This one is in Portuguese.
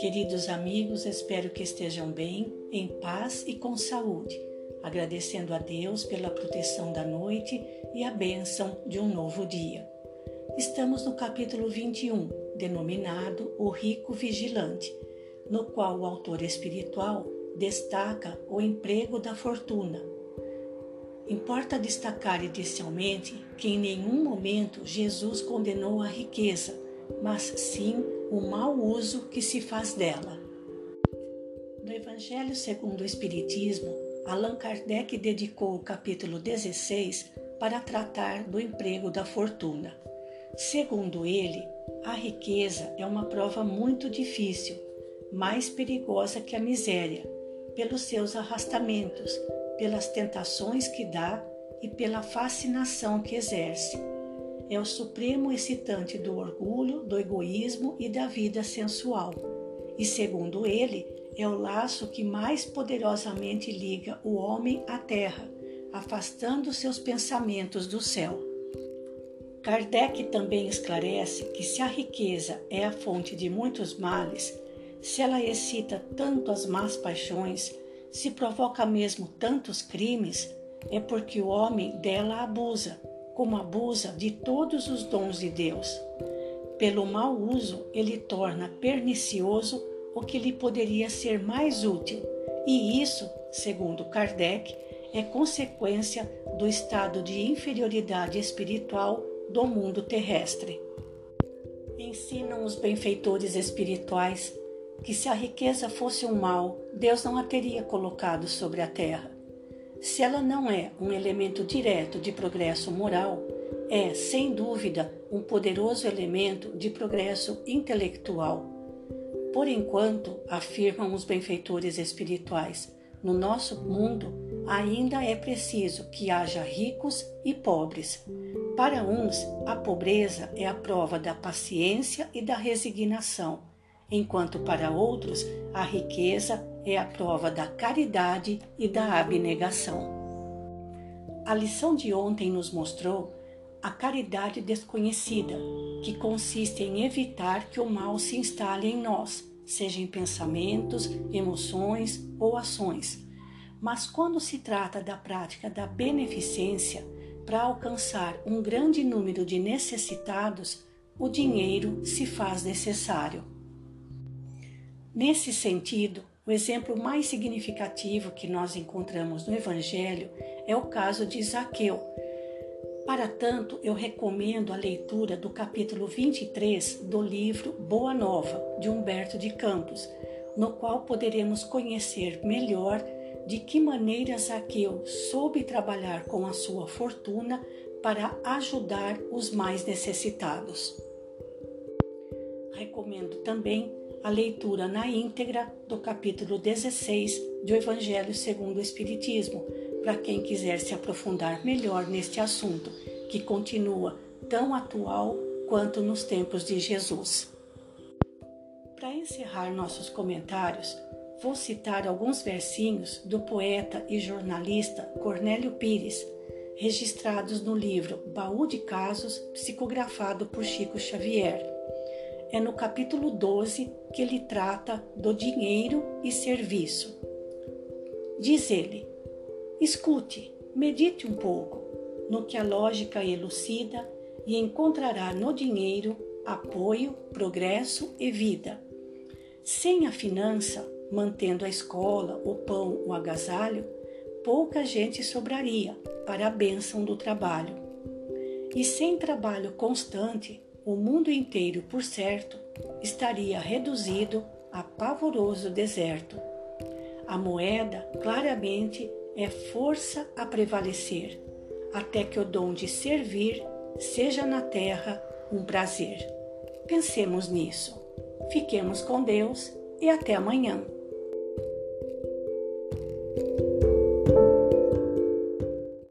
Queridos amigos, espero que estejam bem, em paz e com saúde, agradecendo a Deus pela proteção da noite e a bênção de um novo dia. Estamos no capítulo 21, denominado O Rico Vigilante, no qual o autor espiritual destaca o emprego da fortuna. Importa destacar inicialmente que em nenhum momento Jesus condenou a riqueza, mas sim o mau uso que se faz dela. No Evangelho segundo o Espiritismo, Allan Kardec dedicou o capítulo 16 para tratar do emprego da fortuna. Segundo ele, a riqueza é uma prova muito difícil, mais perigosa que a miséria, pelos seus arrastamentos, pelas tentações que dá e pela fascinação que exerce é o supremo excitante do orgulho, do egoísmo e da vida sensual. E segundo ele, é o laço que mais poderosamente liga o homem à terra, afastando seus pensamentos do céu. Kardec também esclarece que se a riqueza é a fonte de muitos males, se ela excita tanto as más paixões, se provoca mesmo tantos crimes, é porque o homem dela abusa como abusa de todos os dons de Deus. Pelo mau uso, ele torna pernicioso o que lhe poderia ser mais útil, e isso, segundo Kardec, é consequência do estado de inferioridade espiritual do mundo terrestre. Ensinam os benfeitores espirituais que se a riqueza fosse um mal, Deus não a teria colocado sobre a terra. Se ela não é um elemento direto de progresso moral, é, sem dúvida, um poderoso elemento de progresso intelectual. Por enquanto, afirmam os benfeitores espirituais, no nosso mundo ainda é preciso que haja ricos e pobres. Para uns, a pobreza é a prova da paciência e da resignação, enquanto para outros, a riqueza é a prova da caridade e da abnegação. A lição de ontem nos mostrou a caridade desconhecida, que consiste em evitar que o mal se instale em nós, seja em pensamentos, emoções ou ações. Mas quando se trata da prática da beneficência, para alcançar um grande número de necessitados, o dinheiro se faz necessário. Nesse sentido, o exemplo mais significativo que nós encontramos no Evangelho é o caso de Zaqueu. Para tanto, eu recomendo a leitura do capítulo 23 do livro Boa Nova, de Humberto de Campos, no qual poderemos conhecer melhor de que maneira Zaqueu soube trabalhar com a sua fortuna para ajudar os mais necessitados. Recomendo também a leitura na íntegra do capítulo 16 do Evangelho segundo o Espiritismo, para quem quiser se aprofundar melhor neste assunto, que continua tão atual quanto nos tempos de Jesus. Para encerrar nossos comentários, vou citar alguns versinhos do poeta e jornalista Cornélio Pires, registrados no livro Baú de Casos, psicografado por Chico Xavier é no capítulo 12 que ele trata do dinheiro e serviço. Diz ele: escute, medite um pouco no que a lógica elucida e encontrará no dinheiro apoio, progresso e vida. Sem a finança, mantendo a escola, o pão, o agasalho, pouca gente sobraria para a bênção do trabalho. E sem trabalho constante, o mundo inteiro, por certo, estaria reduzido a pavoroso deserto. A moeda, claramente, é força a prevalecer, até que o dom de servir seja na terra um prazer. Pensemos nisso. Fiquemos com Deus e até amanhã.